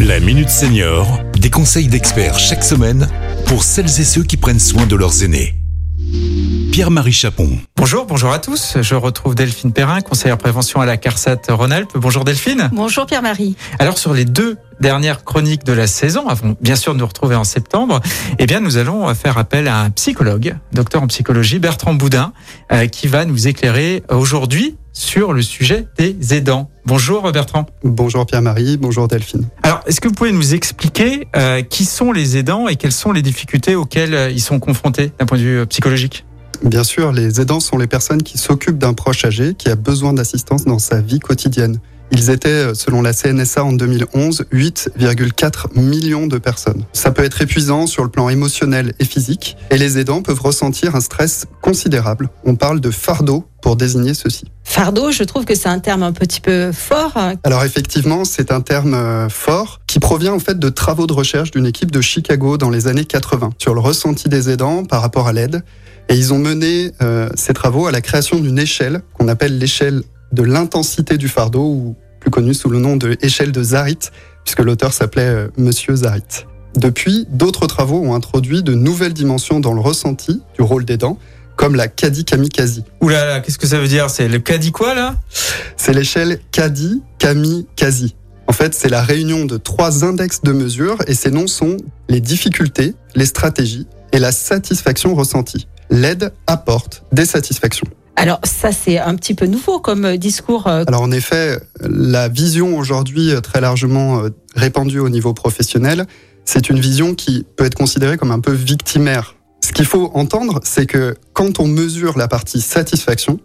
La Minute Senior, des conseils d'experts chaque semaine pour celles et ceux qui prennent soin de leurs aînés. Pierre-Marie Chapon. Bonjour, bonjour à tous. Je retrouve Delphine Perrin, conseillère prévention à la CARSAT Rhône-Alpes. Bonjour Delphine. Bonjour Pierre-Marie. Alors sur les deux dernières chroniques de la saison, avant bien sûr de nous retrouver en septembre, eh bien nous allons faire appel à un psychologue, docteur en psychologie, Bertrand Boudin, euh, qui va nous éclairer aujourd'hui sur le sujet des aidants. Bonjour Bertrand. Bonjour Pierre-Marie, bonjour Delphine. Alors, est-ce que vous pouvez nous expliquer euh, qui sont les aidants et quelles sont les difficultés auxquelles euh, ils sont confrontés d'un point de vue euh, psychologique? Bien sûr, les aidants sont les personnes qui s'occupent d'un proche âgé qui a besoin d'assistance dans sa vie quotidienne. Ils étaient, selon la CNSA en 2011, 8,4 millions de personnes. Ça peut être épuisant sur le plan émotionnel et physique, et les aidants peuvent ressentir un stress considérable. On parle de fardeau pour désigner ceci. Fardeau, je trouve que c'est un terme un petit peu fort. Alors effectivement, c'est un terme euh, fort qui provient en fait de travaux de recherche d'une équipe de Chicago dans les années 80 sur le ressenti des aidants par rapport à l'aide. Et ils ont mené euh, ces travaux à la création d'une échelle qu'on appelle l'échelle de l'intensité du fardeau, ou plus connue sous le nom de échelle de Zarit, puisque l'auteur s'appelait euh, Monsieur Zarit. Depuis, d'autres travaux ont introduit de nouvelles dimensions dans le ressenti du rôle des dents, comme la Kadi Kamikaze. Ouh là là, qu'est-ce que ça veut dire? C'est le Kadi quoi là? C'est l'échelle Kadi Kamikaze. En fait, c'est la réunion de trois index de mesure et ces noms sont les difficultés, les stratégies et la satisfaction ressentie. L'aide apporte des satisfactions. Alors ça c'est un petit peu nouveau comme discours. euh, Alors en effet, la vision aujourd'hui euh, très largement euh, répandue au niveau professionnel, c'est une vision qui peut être considérée comme un peu victimaire. Ce qu'il faut entendre, c'est que quand on mesure la partie satisfaction,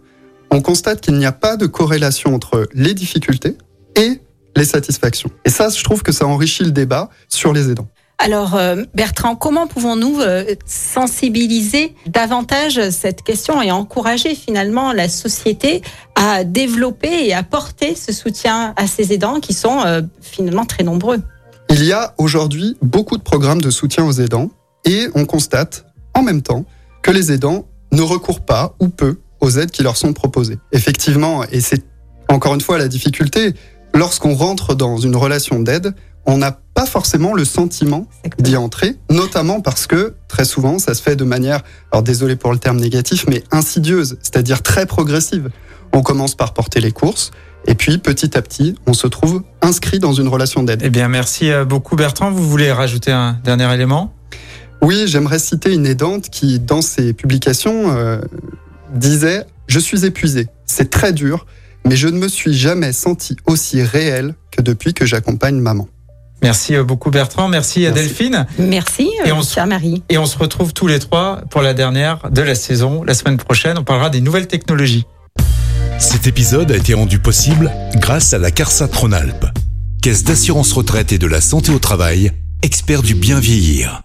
on constate qu'il n'y a pas de corrélation entre les difficultés et les satisfactions. Et ça, je trouve que ça enrichit le débat sur les aidants. Alors euh, Bertrand, comment pouvons-nous euh, sensibiliser davantage cette question et encourager finalement la société à développer et à porter ce soutien à ces aidants qui sont euh, finalement très nombreux? Il y a aujourd'hui beaucoup de programmes de soutien aux aidants et on constate en même temps que les aidants ne recourent pas ou peu aux aides qui leur sont proposées. Effectivement, et c'est encore une fois la difficulté, lorsqu'on rentre dans une relation d'aide, on n'a pas forcément le sentiment d'y entrer, notamment parce que très souvent ça se fait de manière, alors désolé pour le terme négatif, mais insidieuse, c'est-à-dire très progressive. On commence par porter les courses, et puis petit à petit, on se trouve inscrit dans une relation d'aide. Eh bien, merci euh, beaucoup Bertrand. Vous voulez rajouter un dernier élément? Oui, j'aimerais citer une aidante qui, dans ses publications, euh, disait ⁇ Je suis épuisée, c'est très dur, mais je ne me suis jamais sentie aussi réelle que depuis que j'accompagne maman. ⁇ Merci euh, beaucoup Bertrand, merci, à Merci. Delphine. Merci Et euh, on se- Pierre-Marie. Et on se retrouve tous les trois pour la dernière de la saison. La semaine prochaine, on parlera des nouvelles technologies. Cet épisode a été rendu possible grâce à la CARSAT Rhône-Alpes, Caisse d'assurance retraite et de la santé au travail, expert du bien vieillir.